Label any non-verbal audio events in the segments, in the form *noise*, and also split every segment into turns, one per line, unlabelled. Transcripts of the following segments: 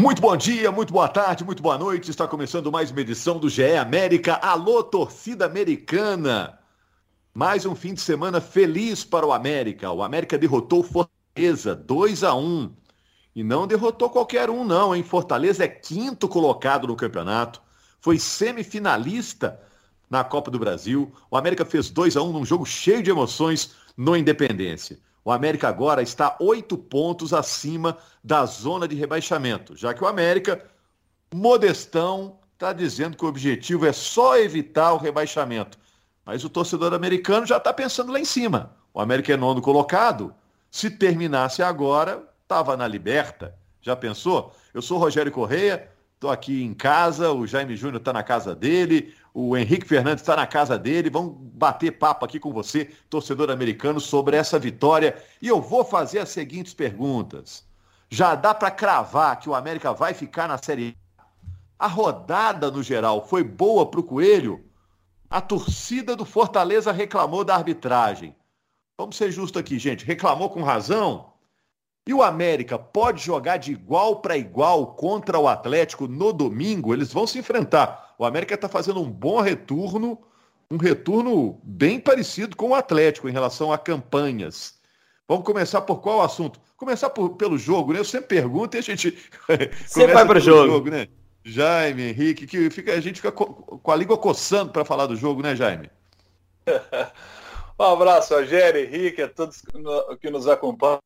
Muito bom dia, muito boa tarde, muito boa noite. Está começando mais uma edição do GE América. Alô, torcida americana! Mais um fim de semana feliz para o América. O América derrotou Fortaleza 2 a 1 e não derrotou qualquer um, não, hein? Fortaleza é quinto colocado no campeonato, foi semifinalista na Copa do Brasil. O América fez 2 a 1 num jogo cheio de emoções no Independência. O América agora está oito pontos acima da zona de rebaixamento, já que o América, modestão, está dizendo que o objetivo é só evitar o rebaixamento. Mas o torcedor americano já está pensando lá em cima. O América é nono colocado. Se terminasse agora, estava na liberta. Já pensou? Eu sou Rogério Correia, estou aqui em casa, o Jaime Júnior está na casa dele, o Henrique Fernandes está na casa dele. Vamos bater papo aqui com você, torcedor americano, sobre essa vitória. E eu vou fazer as seguintes perguntas. Já dá para cravar que o América vai ficar na Série A? A rodada, no geral, foi boa para o Coelho? A torcida do Fortaleza reclamou da arbitragem. Vamos ser justos aqui, gente. Reclamou com razão? E o América pode jogar de igual para igual contra o Atlético no domingo? Eles vão se enfrentar. O América está fazendo um bom retorno, um retorno bem parecido com o Atlético em relação a campanhas. Vamos começar por qual assunto? Começar por, pelo jogo, né? Eu sempre pergunto e a gente. *laughs*
Você vai para o jogo. jogo.
né? Jaime, Henrique, que fica, a gente fica co com a língua coçando para falar do jogo, né, Jaime? *laughs*
um abraço, Rogério, Henrique, a todos que nos acompanham.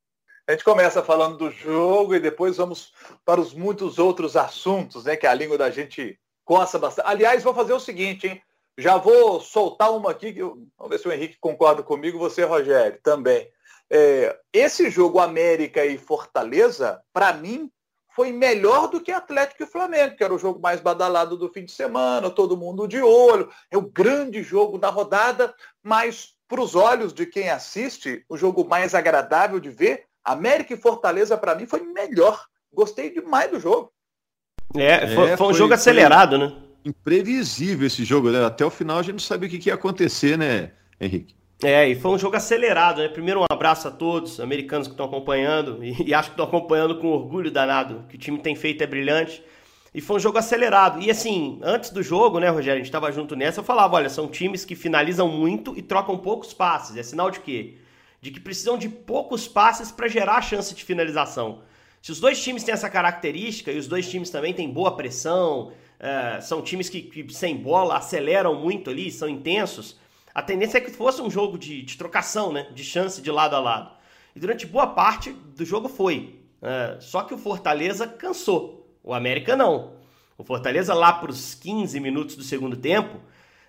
A gente começa falando do jogo e depois vamos para os muitos outros assuntos, né? Que a língua da gente coça bastante. Aliás, vou fazer o seguinte, hein? Já vou soltar uma aqui, eu... vamos ver se o Henrique concorda comigo, você, Rogério, também. É, esse jogo América e Fortaleza, para mim, foi melhor do que Atlético e Flamengo, que era o jogo mais badalado do fim de semana, todo mundo de olho, é o grande jogo da rodada, mas para os olhos de quem assiste, o jogo mais agradável de ver América e Fortaleza, para mim, foi melhor. Gostei demais do jogo.
É, foi, é, foi um foi, jogo acelerado, né?
Imprevisível esse jogo, né? Até o final a gente não sabia o que, que ia acontecer, né, Henrique?
É, e foi um jogo acelerado, né? Primeiro um abraço a todos, americanos que estão acompanhando, *laughs* e, e acho que estão acompanhando com orgulho danado, que o time tem feito é brilhante. E foi um jogo acelerado. E assim, antes do jogo, né, Rogério, a gente estava junto nessa, eu falava, olha, são times que finalizam muito e trocam poucos passes. É sinal de quê? De que precisam de poucos passes para gerar a chance de finalização. Se os dois times têm essa característica e os dois times também têm boa pressão, é, são times que, que, sem bola aceleram muito ali, são intensos, a tendência é que fosse um jogo de, de trocação, né? de chance de lado a lado. E durante boa parte do jogo foi. É, só que o Fortaleza cansou, o América não. O Fortaleza, lá para os 15 minutos do segundo tempo,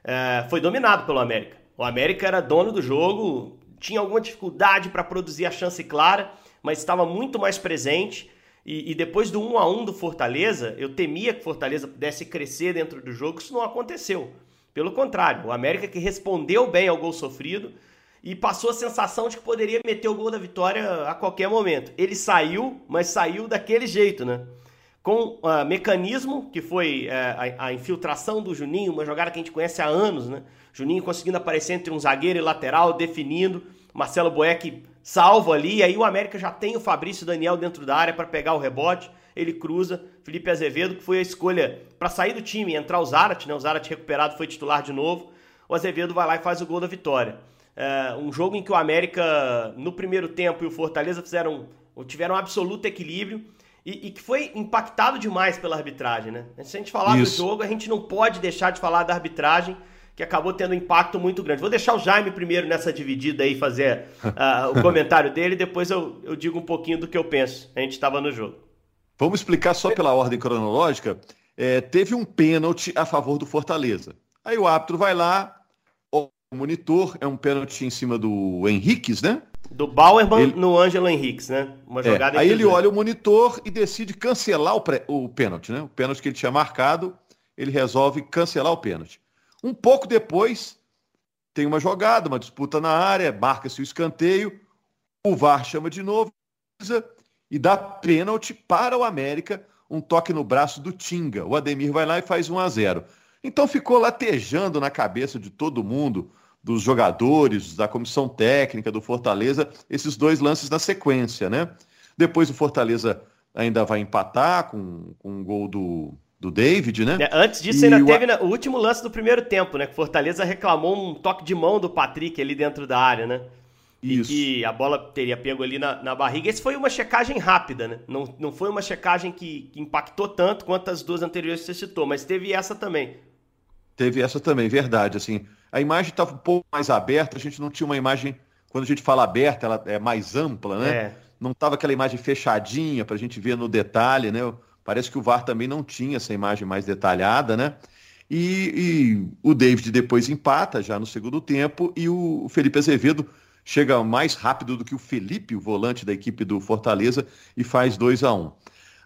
é, foi dominado pelo América. O América era dono do jogo, tinha alguma dificuldade para produzir a chance clara, mas estava muito mais presente. E, e, depois do 1 a 1 do Fortaleza, eu temia que Fortaleza pudesse crescer dentro do jogo, isso não aconteceu. Pelo contrário, o América que respondeu bem ao gol sofrido e passou a sensação de que poderia meter o gol da vitória a qualquer momento. Ele saiu, mas saiu daquele jeito, né? Com uh, mecanismo, que foi uh, a, a infiltração do Juninho, uma jogada que a gente conhece há anos, né? Juninho conseguindo aparecer entre um zagueiro e lateral, definindo. Marcelo Boeck salvo ali. E aí o América já tem o Fabrício Daniel dentro da área para pegar o rebote. Ele cruza. Felipe Azevedo, que foi a escolha para sair do time e entrar o Zarat, né? O Zarat recuperado foi titular de novo. O Azevedo vai lá e faz o gol da vitória. É um jogo em que o América, no primeiro tempo, e o Fortaleza fizeram, tiveram um absoluto equilíbrio. E, e, que foi impactado demais pela arbitragem, né? Se a gente falar Isso. do jogo, a gente não pode deixar de falar da arbitragem, que acabou tendo um impacto muito grande. Vou deixar o Jaime primeiro nessa dividida aí fazer uh, *laughs* o comentário dele, depois eu, eu digo um pouquinho do que eu penso. A gente estava no jogo.
Vamos explicar só pela ordem cronológica. É, teve um pênalti a favor do Fortaleza. Aí o árbitro vai lá, o monitor, é um pênalti em cima do Henriques, né?
Do Bauerman ele... no Ângelo Henriques, né?
Uma é, jogada é, Aí ele olha o monitor e decide cancelar o, pré... o pênalti, né? O pênalti que ele tinha marcado, ele resolve cancelar o pênalti. Um pouco depois, tem uma jogada, uma disputa na área, marca-se o escanteio, o VAR chama de novo e dá pênalti para o América, um toque no braço do Tinga. O Ademir vai lá e faz 1 a 0. Então ficou latejando na cabeça de todo mundo, dos jogadores, da comissão técnica do Fortaleza, esses dois lances na sequência, né? Depois o Fortaleza ainda vai empatar com, com um gol do, do David, né?
É, antes disso, e ainda o... teve o último lance do primeiro tempo, né? Que Fortaleza reclamou um toque de mão do Patrick ali dentro da área, né? Isso. E que a bola teria pego ali na, na barriga. Esse foi uma checagem rápida, né? Não, não foi uma checagem que, que impactou tanto quanto as duas anteriores que você citou, mas teve essa também.
Teve essa também, verdade. Assim, a imagem estava um pouco mais aberta, a gente não tinha uma imagem, quando a gente fala aberta, ela é mais ampla, né? É. Não estava aquela imagem fechadinha para a gente ver no detalhe, né? Parece que o VAR também não tinha essa imagem mais detalhada, né? E, e o David depois empata já no segundo tempo e o Felipe Azevedo chega mais rápido do que o Felipe, o volante da equipe do Fortaleza, e faz 2 a 1 um.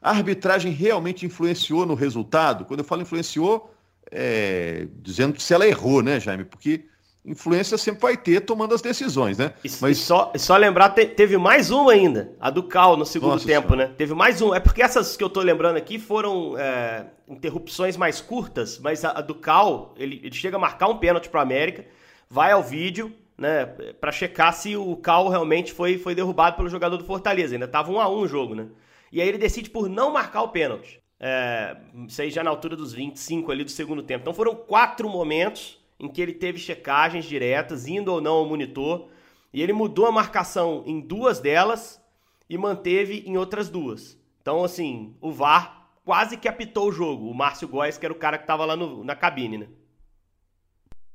A arbitragem realmente influenciou no resultado? Quando eu falo influenciou, é, dizendo se ela errou, né, Jaime? Porque influência sempre vai ter tomando as decisões, né?
E, Mas só, só lembrar, te, teve mais uma ainda, a do Cal no segundo Nossa tempo, senhora. né? Teve mais uma. É porque essas que eu tô lembrando aqui foram é, interrupções mais curtas, mas a, a do Cal, ele, ele, chega a marcar um pênalti para América, vai ao vídeo, né, para checar se o Cal realmente foi, foi derrubado pelo jogador do Fortaleza. Ainda tava um a um o jogo, né? E aí ele decide por não marcar o pênalti. É, isso aí já na altura dos 25 ali do segundo tempo. Então foram quatro momentos em que ele teve checagens diretas, indo ou não ao monitor, e ele mudou a marcação em duas delas e manteve em outras duas. Então, assim, o VAR quase que apitou o jogo. O Márcio Góes, que era o cara que estava lá no, na cabine, né?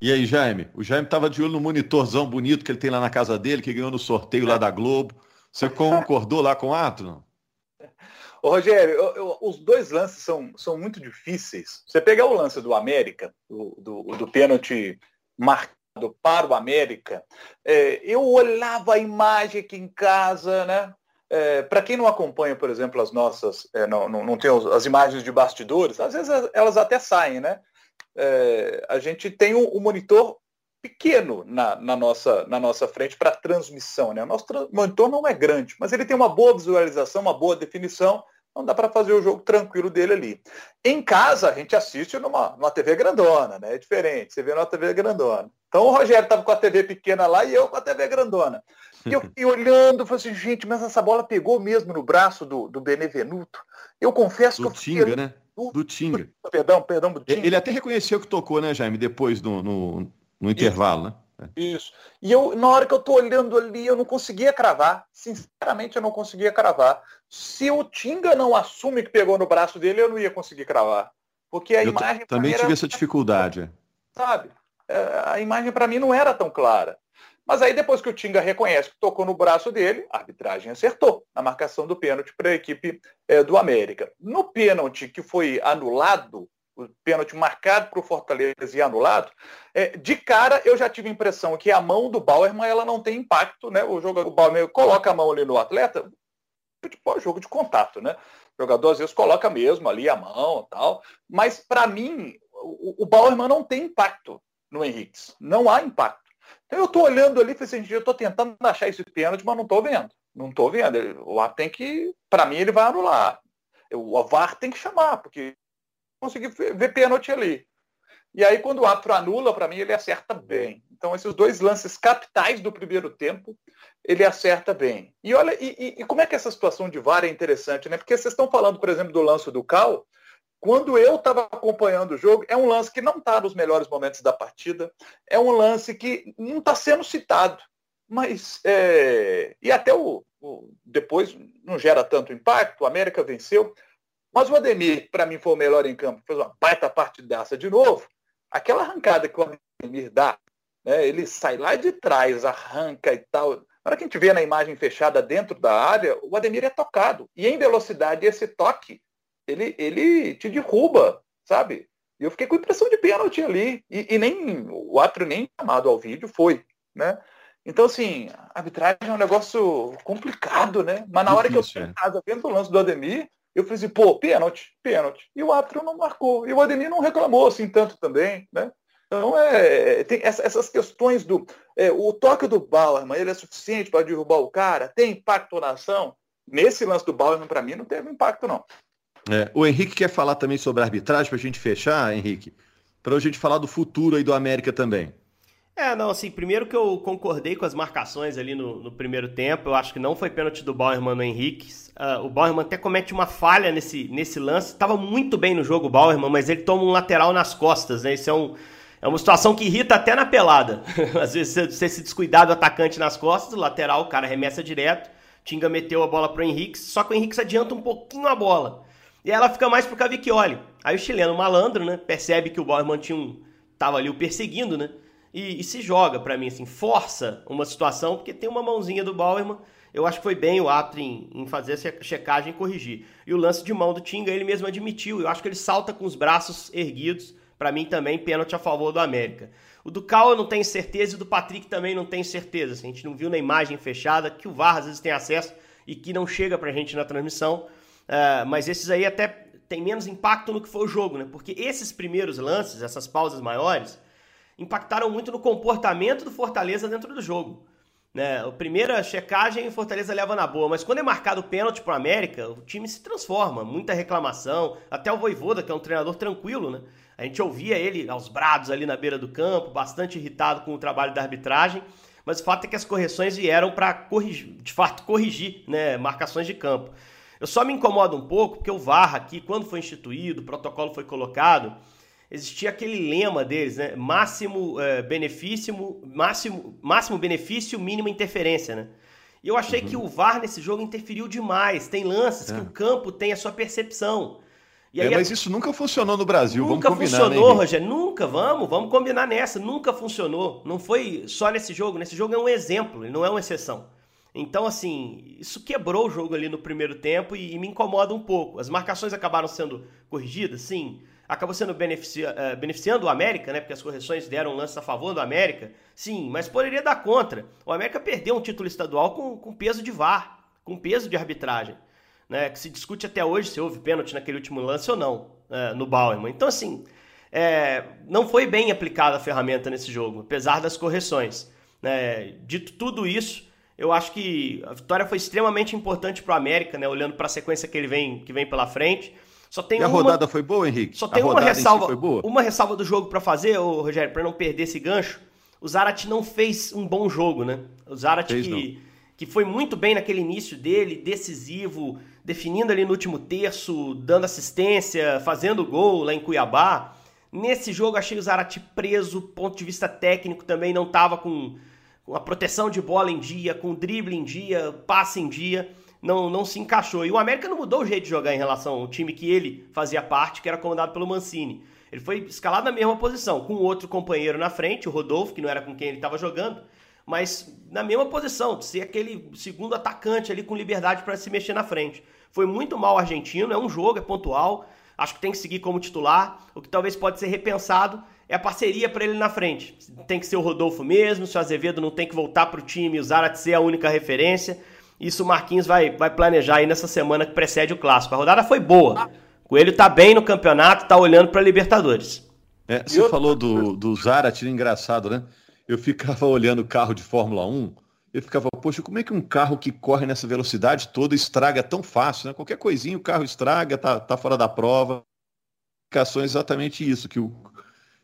E aí, Jaime? O Jaime estava de olho no monitorzão bonito que ele tem lá na casa dele, que ganhou no sorteio lá da Globo. Você concordou lá com o ato?
Ô, Rogério, eu, eu, os dois lances são, são muito difíceis. Você pegar o lance do América, do, do, do pênalti marcado para o América, é, eu olhava a imagem aqui em casa, né? É, para quem não acompanha, por exemplo, as nossas, é, não, não, não, tem as imagens de bastidores, às vezes elas até saem, né? É, a gente tem um, um monitor pequeno na, na, nossa, na nossa frente para transmissão. Né? O nosso monitor não é grande, mas ele tem uma boa visualização, uma boa definição não dá para fazer o jogo tranquilo dele ali. Em casa, a gente assiste numa, numa TV grandona, né? É diferente, você vê numa TV grandona. Então o Rogério estava com a TV pequena lá e eu com a TV grandona. E eu fiquei olhando, falei assim, gente, mas essa bola pegou mesmo no braço do, do Benevenuto. Eu confesso
do
que eu
fiquei... Tinga, né? Do, do Tinga.
Perdão, perdão, do
Tinga. Ele até reconheceu que tocou, né, Jaime, depois no, no, no intervalo, né?
É. Isso. E eu, na hora que eu tô olhando ali, eu não conseguia cravar. Sinceramente, eu não conseguia cravar. Se o Tinga não assume que pegou no braço dele, eu não ia conseguir cravar. Porque a eu imagem.
Também tive era... essa dificuldade.
Sabe? É, a imagem para mim não era tão clara. Mas aí depois que o Tinga reconhece que tocou no braço dele, a arbitragem acertou na marcação do pênalti para a equipe é, do América. No pênalti que foi anulado, o pênalti marcado para o Fortaleza e anulado, é, de cara eu já tive a impressão que a mão do Bauerman ela não tem impacto, né? O jogador o Bauerman coloca a mão ali no atleta, tipo, é jogo de contato, né? O jogador às vezes coloca mesmo ali a mão tal, mas para mim o, o Bauerman não tem impacto no Henrique, não há impacto. Então eu estou olhando ali falei assim, eu estou tentando achar esse pênalti, mas não estou vendo. Não estou vendo. O tem que, para mim, ele vai anular. O VAR tem que chamar, porque consegui ver pênalti ali. E aí, quando o árbitro anula, para mim, ele acerta bem. Então, esses dois lances capitais do primeiro tempo, ele acerta bem. E olha, e, e como é que essa situação de VAR é interessante, né? Porque vocês estão falando, por exemplo, do lance do Cal. Quando eu estava acompanhando o jogo, é um lance que não está nos melhores momentos da partida. É um lance que não está sendo citado. Mas, é... e até o, o, depois não gera tanto impacto, o América venceu. Mas o Ademir, para mim, foi o melhor em campo, fez uma baita partidaça de novo. Aquela arrancada que o Ademir dá, né, ele sai lá de trás, arranca e tal. Na hora que a gente vê na imagem fechada dentro da área, o Ademir é tocado. E em velocidade, esse toque, ele, ele te derruba, sabe? E eu fiquei com impressão de pênalti ali. E, e nem o árbitro nem chamado ao vídeo foi, né? Então, assim, a arbitragem é um negócio complicado, né? Mas na hora que eu estou em casa vendo o lance do Ademir, eu falei assim, pô, pênalti, pênalti. E o árbitro não marcou. E o Ademir não reclamou assim tanto também, né? Então, é, tem essas questões do. É, o toque do Bauerman, ele é suficiente para derrubar o cara? Tem impacto na ação? Nesse lance do Bauerman, para mim, não teve impacto, não.
É, o Henrique quer falar também sobre a arbitragem, para a gente fechar, Henrique, para a gente falar do futuro aí do América também.
É, não, assim, primeiro que eu concordei com as marcações ali no, no primeiro tempo, eu acho que não foi pênalti do Bauerman no Henrique. Uh, o Bauerman até comete uma falha nesse, nesse lance, estava muito bem no jogo o Bauerman, mas ele toma um lateral nas costas, né? Isso é, um, é uma situação que irrita até na pelada. *laughs* Às vezes você, se descuidar do atacante nas costas, o lateral, o cara remessa direto, Tinga meteu a bola pro Henrique, só que o Henrique adianta um pouquinho a bola. E ela fica mais pro Cavicchioli. Aí o chileno malandro, né, percebe que o Bauerman tinha um, tava ali o perseguindo, né? E, e se joga para mim, assim, força uma situação, porque tem uma mãozinha do Bauerman. Eu acho que foi bem o árbitro em, em, fazer essa checagem e corrigir. E o lance de mão do Tinga, ele mesmo admitiu. Eu acho que ele salta com os braços erguidos. Para mim também, pênalti a favor do América. O do Cal eu não tenho certeza e do Patrick também não tenho certeza. Assim, a gente não viu na imagem fechada, que o VAR às vezes tem acesso e que não chega pra gente na transmissão. Uh, mas esses aí até tem menos impacto no que foi o jogo, né? Porque esses primeiros lances, essas pausas maiores, impactaram muito no comportamento do Fortaleza dentro do jogo. Né? A primeira checagem, o Fortaleza leva na boa, mas quando é marcado o pênalti para o América, o time se transforma, muita reclamação, até o Voivoda, que é um treinador tranquilo, né? A gente ouvia ele aos brados ali na beira do campo, bastante irritado com o trabalho da arbitragem, mas o fato é que as correções vieram para corrigir, de fato, corrigir, né, marcações de campo. Eu só me incomodo um pouco porque o VAR aqui, quando foi instituído, o protocolo foi colocado, existia aquele lema deles, né? Máximo é, benefício, máximo, máximo benefício, mínima interferência, né? E eu achei uhum. que o VAR nesse jogo interferiu demais. Tem lances é. que o campo tem a sua percepção.
É, mas isso nunca funcionou no Brasil.
Nunca
vamos
combinar, né, funcionou, né, Rogério. Nunca, vamos, vamos combinar nessa. Nunca funcionou. Não foi só nesse jogo. Nesse jogo é um exemplo, ele não é uma exceção. Então, assim, isso quebrou o jogo ali no primeiro tempo e, e me incomoda um pouco. As marcações acabaram sendo corrigidas, sim acabou sendo beneficia, uh, beneficiando o América, né? Porque as correções deram lance a favor do América. Sim, mas poderia dar contra. O América perdeu um título estadual com, com peso de VAR, com peso de arbitragem. Né, que se discute até hoje se houve pênalti naquele último lance ou não, uh, no Bauerman. Então, assim, é, não foi bem aplicada a ferramenta nesse jogo, apesar das correções. Né? Dito tudo isso, eu acho que a vitória foi extremamente importante para o América, né? olhando para a sequência que ele vem, que vem pela frente.
Só tem e a uma... rodada foi boa, Henrique?
Só tem a uma ressalva, si uma ressalva do jogo para fazer, ô, Rogério, para não perder esse gancho. O Zarat não fez um bom jogo, né? O Zarat que, que foi muito bem naquele início dele, decisivo, definindo ali no último terço, dando assistência, fazendo gol lá em Cuiabá. Nesse jogo achei o Zarat preso, ponto de vista técnico também não estava com, com a proteção de bola em dia, com drible em dia, passe em dia não, não se encaixou. E o América não mudou o jeito de jogar em relação ao time que ele fazia parte, que era comandado pelo Mancini. Ele foi escalado na mesma posição, com outro companheiro na frente, o Rodolfo, que não era com quem ele estava jogando, mas na mesma posição, ser aquele segundo atacante ali com liberdade para se mexer na frente. Foi muito mal o argentino, é um jogo, é pontual, acho que tem que seguir como titular. O que talvez pode ser repensado é a parceria para ele na frente. Tem que ser o Rodolfo mesmo, se o Azevedo não tem que voltar para o time o Zarat ser a única referência. Isso o Marquinhos vai, vai planejar aí nessa semana que precede o clássico. A rodada foi boa. O Coelho tá bem no campeonato, tá olhando para Libertadores.
É, você eu... falou do, do Zarat, engraçado, né? Eu ficava olhando carro de Fórmula 1, eu ficava, poxa, como é que um carro que corre nessa velocidade toda estraga tão fácil, né? Qualquer coisinha o carro estraga, tá, tá fora da prova. Indicação é exatamente isso, que o,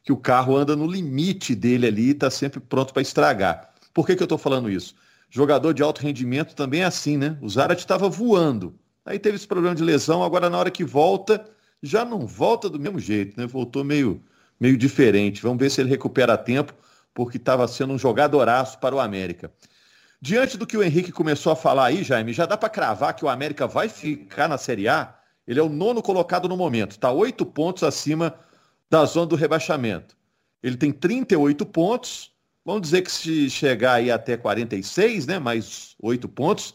que o carro anda no limite dele ali e está sempre pronto para estragar. Por que, que eu estou falando isso? Jogador de alto rendimento também é assim, né? O Zarat estava voando. Aí teve esse problema de lesão, agora na hora que volta, já não volta do mesmo jeito, né? Voltou meio, meio diferente. Vamos ver se ele recupera tempo, porque estava sendo um jogadoraço para o América. Diante do que o Henrique começou a falar aí, Jaime, já dá para cravar que o América vai ficar na Série A? Ele é o nono colocado no momento, está oito pontos acima da zona do rebaixamento. Ele tem 38 pontos, Vamos dizer que se chegar aí até 46, né, mais oito pontos,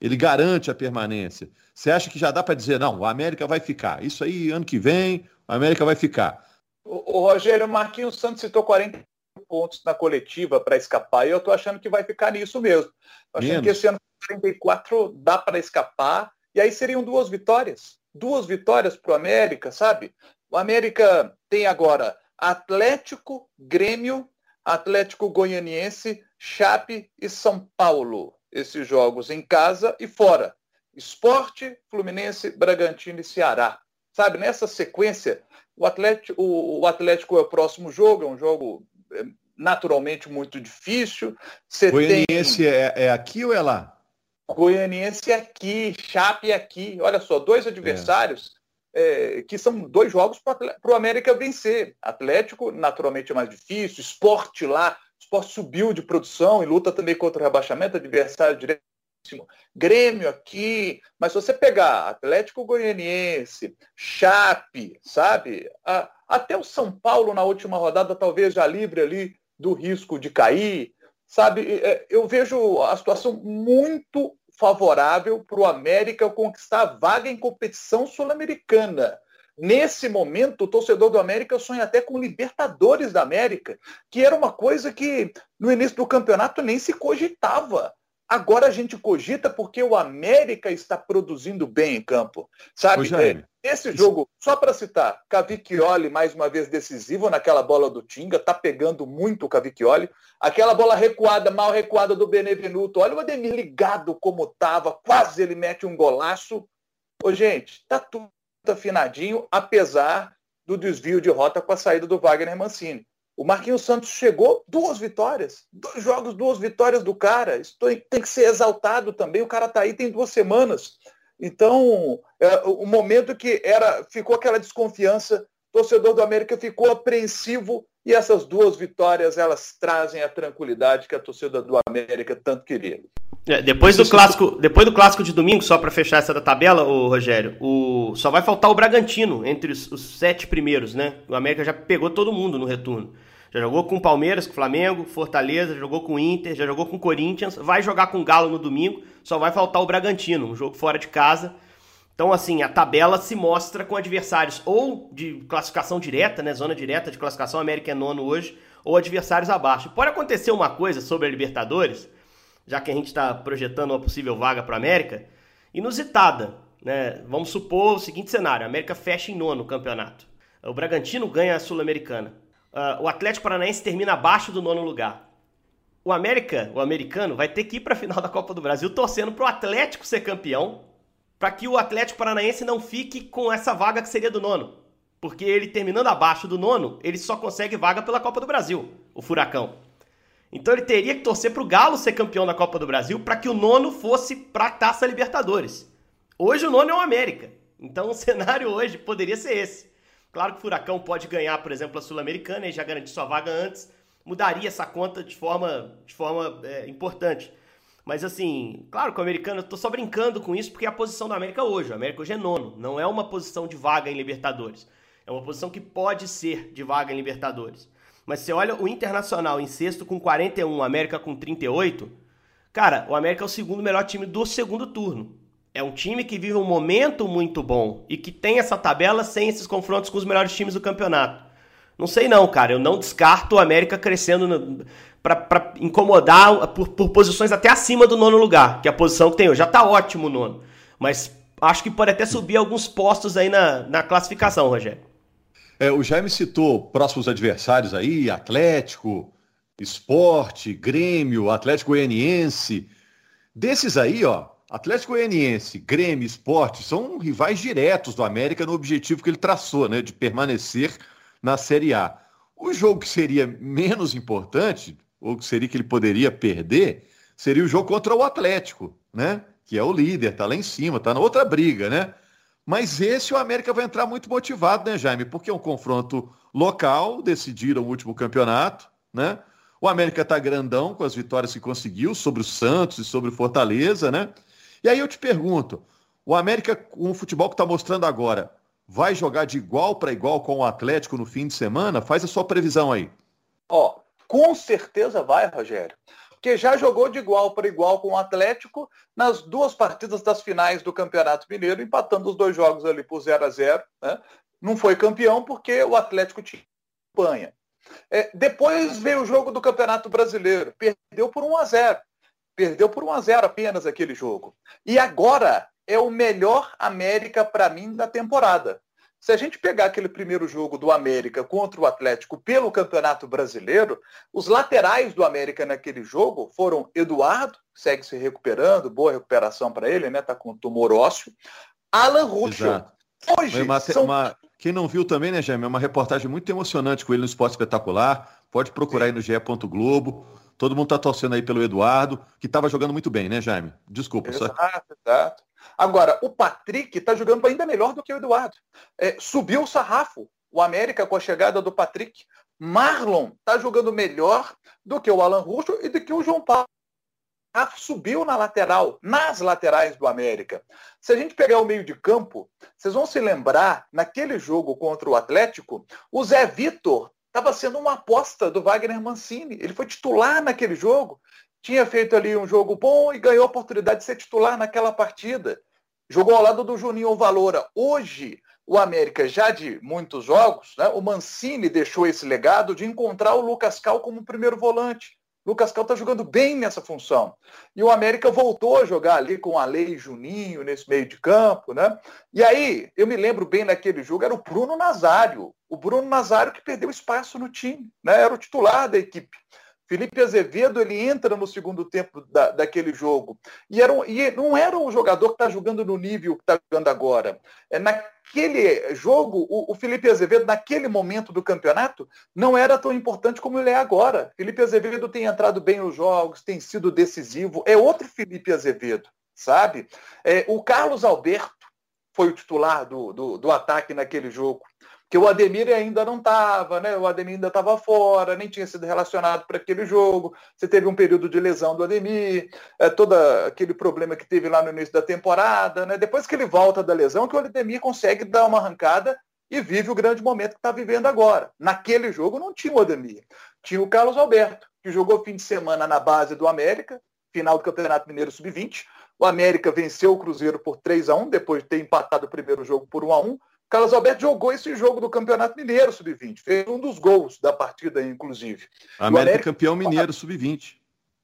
ele garante a permanência. Você acha que já dá para dizer, não, o América vai ficar. Isso aí, ano que vem, o América vai ficar.
O, o Rogério Marquinhos Santos citou 40 pontos na coletiva para escapar, e eu estou achando que vai ficar nisso mesmo. Tô achando Menos. que esse ano 44 dá para escapar, e aí seriam duas vitórias. Duas vitórias para o América, sabe? O América tem agora Atlético, Grêmio Atlético Goianiense, Chape e São Paulo. Esses jogos em casa e fora. Esporte, Fluminense, Bragantino e Ceará. Sabe, nessa sequência, o Atlético, o, o Atlético é o próximo jogo, é um jogo é, naturalmente muito difícil. Você
Goianiense tem... é, é aqui ou é lá?
Goianiense é aqui, Chape é aqui. Olha só, dois adversários é. Que são dois jogos para o América vencer. Atlético, naturalmente, é mais difícil. Esporte lá, esporte subiu de produção e luta também contra o rebaixamento, adversário direto Grêmio aqui, mas se você pegar Atlético Goianiense, Chape, sabe? A, até o São Paulo na última rodada talvez já livre ali do risco de cair, sabe? É, eu vejo a situação muito favorável para o América conquistar a vaga em competição sul-americana. Nesse momento, o torcedor do América sonha até com Libertadores da América, que era uma coisa que no início do campeonato nem se cogitava. Agora a gente cogita porque o América está produzindo bem em campo. Sabe? É, esse jogo, só para citar, Cavicchioli mais uma vez decisivo naquela bola do Tinga, tá pegando muito o Cavicchioli. Aquela bola recuada, mal recuada do Benevenuto. Olha o Ademir ligado como tava, quase ele mete um golaço. Ô, gente, tá tudo afinadinho, apesar do desvio de rota com a saída do Wagner Mancini. O Marquinhos Santos chegou, duas vitórias. Dois jogos, duas vitórias do cara. Isso tem que ser exaltado também. O cara tá aí tem duas semanas. Então, é, o momento que era ficou aquela desconfiança, o torcedor do América ficou apreensivo e essas duas vitórias elas trazem a tranquilidade que a torcida do América tanto queria.
É, depois do clássico, depois do clássico de domingo, só para fechar essa da tabela, o Rogério, o só vai faltar o Bragantino entre os, os, sete primeiros, né? O América já pegou todo mundo no retorno. Já jogou com o Palmeiras, com o Flamengo, Fortaleza, já jogou com o Inter, já jogou com o Corinthians, vai jogar com o Galo no domingo, só vai faltar o Bragantino, um jogo fora de casa. Então, assim, a tabela se mostra com adversários ou de classificação direta, né? Zona direta de classificação, América é nono hoje, ou adversários abaixo. Pode acontecer uma coisa sobre a Libertadores, já que a gente está projetando uma possível vaga para a América, inusitada. Né? Vamos supor o seguinte cenário: a América fecha em nono o campeonato. O Bragantino ganha a Sul-Americana. Uh, o Atlético Paranaense termina abaixo do nono lugar. O América, o americano, vai ter que ir para a final *laughs* da Copa do Brasil torcendo para o Atlético ser campeão, para que o Atlético Paranaense não fique com essa vaga que seria do nono. Porque ele terminando abaixo do nono, ele só consegue vaga pela Copa do Brasil, o Furacão. Então ele teria que torcer para o Galo ser campeão da Copa do Brasil para que o nono fosse para a Taça Libertadores. Hoje o nono é o América. Então o *laughs* cenário hoje poderia ser esse. Claro que o Furacão pode ganhar, por exemplo, a Sul-Americana e já garantir sua vaga antes. Mudaria essa conta de forma, de forma é, importante. Mas assim, claro que o americano, eu tô só brincando com isso porque é a posição do América hoje. O América hoje é nono. Não é uma posição de vaga em Libertadores. É uma posição que pode ser de vaga em Libertadores. Mas você olha o Internacional em sexto com 41, o América com 38. Cara, o América é o segundo melhor time do segundo turno. É um time que vive um momento muito bom e que tem essa tabela sem esses confrontos com os melhores times do campeonato. Não sei não, cara. Eu não descarto o América crescendo para incomodar por, por, posições até acima do nono lugar, que é a posição que tem hoje. Já tá ótimo o nono. Mas acho que pode até subir alguns postos aí na, na classificação, Rogério.
É, o Jaime citou próximos adversários aí, Atlético, Esporte, Grêmio, Atlético Goianiense. Desses aí, ó, Atlético Goianiense, Grêmio, Esporte são rivais diretos do América no objetivo que ele traçou, né, de permanecer na Série A. O jogo que seria menos importante, ou que seria que ele poderia perder, seria o jogo contra o Atlético, né? Que é o líder, tá lá em cima, tá na outra briga, né? Mas esse o América vai entrar muito motivado, né, Jaime? Porque é um confronto local, decidiram o último campeonato, né? O América tá grandão com as vitórias que conseguiu sobre o Santos e sobre o Fortaleza, né? E aí eu te pergunto, o América, com o futebol que está mostrando agora, vai jogar de igual para igual com o Atlético no fim de semana? Faz a sua previsão aí.
Ó, com certeza vai, Rogério. Porque já jogou de igual para igual com o Atlético nas duas partidas das finais do Campeonato Mineiro, empatando os dois jogos ali por 0 a 0 né? Não foi campeão porque o Atlético tinha campanha. É, depois veio o jogo do Campeonato Brasileiro, perdeu por 1 a 0 Perdeu por 1 a 0 apenas aquele jogo. E agora é o melhor América para mim da temporada. Se a gente pegar aquele primeiro jogo do América contra o Atlético pelo Campeonato Brasileiro, os laterais do América naquele jogo foram Eduardo, segue se recuperando, boa recuperação para ele, né? Tá com tumor ósseo. Alan Ruschel.
Hoje uma, são... uma, Quem não viu também, né, Jaime? É uma reportagem muito emocionante com ele no Esporte Espetacular. Pode procurar aí no GE. Globo. Todo mundo está torcendo aí pelo Eduardo, que estava jogando muito bem, né, Jaime? Desculpa.
Exato, só... exato. Agora, o Patrick está jogando ainda melhor do que o Eduardo. É, subiu o sarrafo. O América com a chegada do Patrick. Marlon está jogando melhor do que o Alan Russo e do que o João Paulo subiu na lateral, nas laterais do América. Se a gente pegar o meio de campo, vocês vão se lembrar, naquele jogo contra o Atlético, o Zé Vitor estava sendo uma aposta do Wagner Mancini. Ele foi titular naquele jogo, tinha feito ali um jogo bom e ganhou a oportunidade de ser titular naquela partida. Jogou ao lado do Juninho Valora. Hoje, o América, já de muitos jogos, né, o Mancini deixou esse legado de encontrar o Lucas Cal como primeiro volante. Lucas Cal está jogando bem nessa função. E o América voltou a jogar ali com a Lei Juninho nesse meio de campo, né? E aí, eu me lembro bem naquele jogo, era o Bruno Nazário. O Bruno Nazário que perdeu espaço no time, né? Era o titular da equipe. Felipe Azevedo ele entra no segundo tempo da, daquele jogo. E, era um, e não era um jogador que está jogando no nível que está jogando agora. É, naquele jogo, o, o, Felipe Azevedo, naquele momento do campeonato, não era tão importante como ele é agora. Felipe Azevedo tem entrado bem nos jogos, tem sido decisivo. É outro Felipe Azevedo, sabe? É, o Carlos Alberto foi o titular do, do, do ataque naquele jogo que o Ademir ainda não estava, né? O Ademir ainda estava fora, nem tinha sido relacionado para aquele jogo. Você teve um período de lesão do Ademir, é, todo aquele problema que teve lá no início da temporada, né? Depois que ele volta da lesão, que o Ademir consegue dar uma arrancada e vive o grande momento que está vivendo agora. Naquele jogo não tinha o Ademir, tinha o Carlos Alberto, que jogou fim de semana na base do América, final do Campeonato Mineiro Sub-20. O América venceu o Cruzeiro por 3 a 1 depois de ter empatado o primeiro jogo por 1 a 1 Carlos Alberto jogou esse jogo do Campeonato Mineiro Sub-20, fez um dos gols da partida, inclusive.
América, América campeão mineiro Sub-20.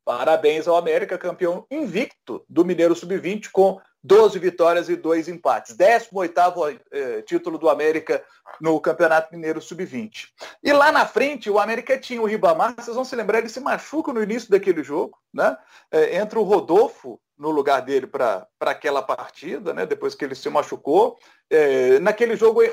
Parabéns ao América, campeão invicto do Mineiro Sub-20, com 12 vitórias e 2 empates. 18º eh, título do América no Campeonato Mineiro Sub-20. E lá na frente, o América tinha o Ribamar, vocês vão se lembrar, ele se machuca no início daquele jogo, né? Eh, entra o Rodolfo no lugar dele para aquela partida, né? depois que ele se machucou. É, naquele jogo, é,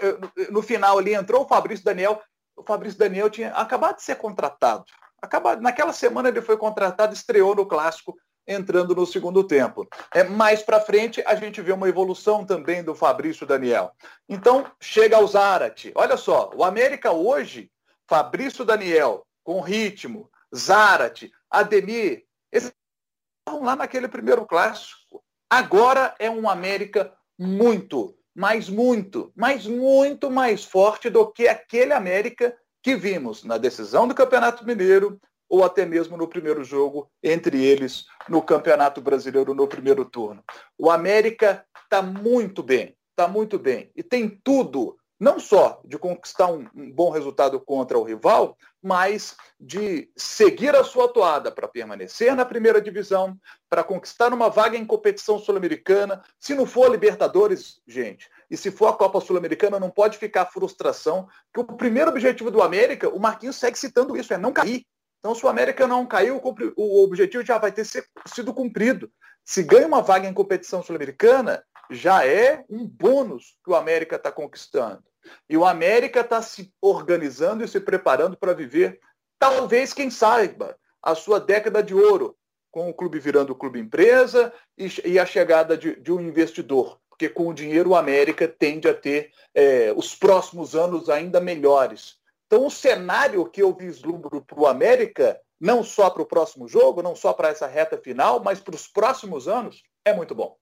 no final ali, entrou o Fabrício Daniel. O Fabrício Daniel tinha acabado de ser contratado. Acabado, naquela semana ele foi contratado, estreou no Clássico, entrando no segundo tempo. É, mais para frente, a gente vê uma evolução também do Fabrício Daniel. Então, chega ao Zarate. Olha só, o América hoje, Fabrício Daniel, com ritmo, Zarate, Ademir, esses lá naquele primeiro clássico. Agora é um América muito, mas muito, mas muito mais forte do que aquele América que vimos na decisão do Campeonato Mineiro ou até mesmo no primeiro jogo entre eles no Campeonato Brasileiro no primeiro turno. O América está muito bem, está muito bem e tem tudo não só de conquistar um, um, bom resultado contra o rival, mas de seguir a sua toada para permanecer na primeira divisão, para conquistar uma vaga em competição sul-americana. Se não for Libertadores, gente, e se for a Copa Sul-Americana, não pode ficar frustração, que o primeiro objetivo do América, o Marquinhos segue citando isso, é não cair. Então, se o América não caiu, o objetivo já vai ter sido cumprido. Se ganha uma vaga em competição sul-americana, já é um bônus que o América está conquistando. E o América está se organizando e se preparando para viver, talvez, quem saiba, a sua década de ouro, com o clube virando clube empresa e, e a chegada de, de, um investidor. Porque com o dinheiro o América tende a ter é, os próximos anos ainda melhores. Então o cenário que eu vislumbro para o América, não só para o próximo jogo, não só para essa reta final, mas para os próximos anos, é muito bom.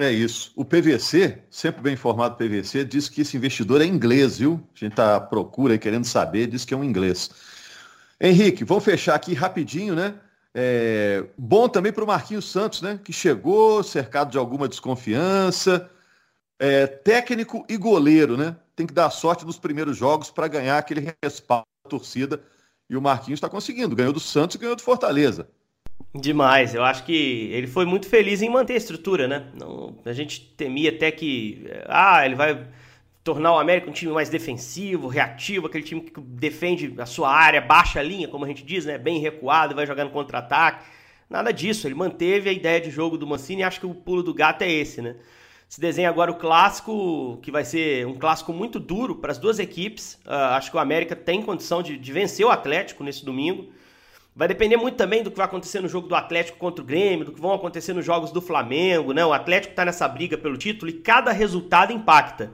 É isso. O PVC, sempre bem informado PVC, diz que esse investidor é inglês, viu? A gente está à procura e querendo saber, diz que é um inglês. Henrique, vamos fechar aqui rapidinho, né? É... Bom também para o Marquinhos Santos, né? Que chegou cercado de alguma desconfiança. É... Técnico e goleiro, né? Tem que dar sorte nos primeiros jogos para ganhar aquele respaldo da torcida. E o Marquinhos está conseguindo. Ganhou do Santos e ganhou do Fortaleza.
Demais, eu acho que ele foi muito feliz em manter a estrutura, né? Não, a gente temia até que, ah, ele vai tornar o América um time mais defensivo, reativo, aquele time que defende a sua área, baixa linha, como a gente diz, né? Bem recuado, vai jogar no contra-ataque. Nada disso, ele manteve a ideia de jogo do Mancini e acho que o pulo do gato é esse, né? Se desenha agora o clássico, que vai ser um clássico muito duro para as duas equipes. Uh, acho que o América tem condição de, de vencer o Atlético nesse domingo. Vai depender muito também do que vai acontecer no jogo do Atlético contra o Grêmio, do que vão acontecer nos jogos do Flamengo, né? O Atlético está nessa briga pelo título e cada resultado impacta.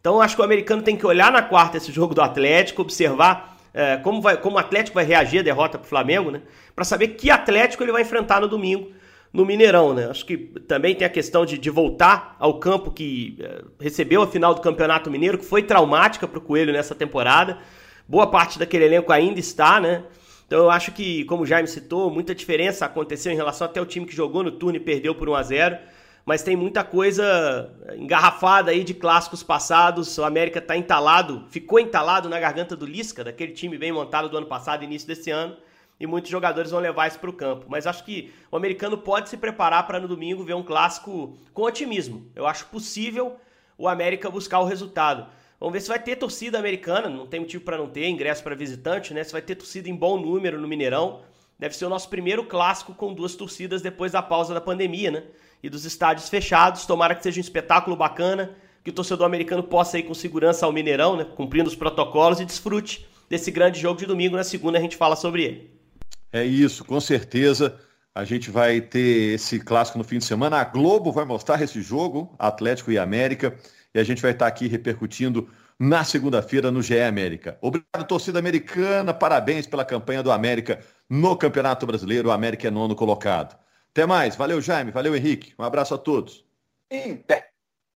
Então acho que o americano tem que olhar na quarta esse jogo do Atlético, observar é, como, vai, como o Atlético vai reagir à derrota para o Flamengo, né? Para saber que Atlético ele vai enfrentar no domingo no Mineirão, né? Acho que também tem a questão de, de voltar ao campo que é, recebeu a final do Campeonato Mineiro, que foi traumática para o Coelho nessa temporada. Boa parte daquele elenco ainda está, né? Então eu acho que, como o Jaime citou, muita diferença aconteceu em relação até o time que jogou no turno e perdeu por 1 a 0 mas tem muita coisa engarrafada aí de clássicos passados. O América está entalado, ficou entalado na garganta do Lisca, daquele time bem montado do ano passado, início desse ano, e muitos jogadores vão levar isso para o campo. Mas acho que o americano pode se preparar para no domingo ver um clássico com otimismo. Eu acho possível o América buscar o resultado. Vamos ver se vai ter torcida americana, não tem motivo para não ter, ingresso para visitante, né? Se vai ter torcida em bom número no Mineirão. Deve ser o nosso primeiro clássico com duas torcidas depois da pausa da pandemia, né? E dos estádios fechados. Tomara que seja um espetáculo bacana, que o torcedor americano possa ir com segurança ao Mineirão, né? Cumprindo os protocolos e desfrute desse grande jogo de domingo. Na segunda a gente fala sobre ele.
É isso, com certeza. A gente vai ter esse clássico no fim de semana. A Globo vai mostrar esse jogo, Atlético e América e a gente vai estar aqui repercutindo na segunda-feira no GE América. Obrigado, torcida americana, parabéns pela campanha do América no Campeonato Brasileiro. O América é nono colocado. Até mais, valeu Jaime, valeu Henrique, um abraço a todos.
Em pé.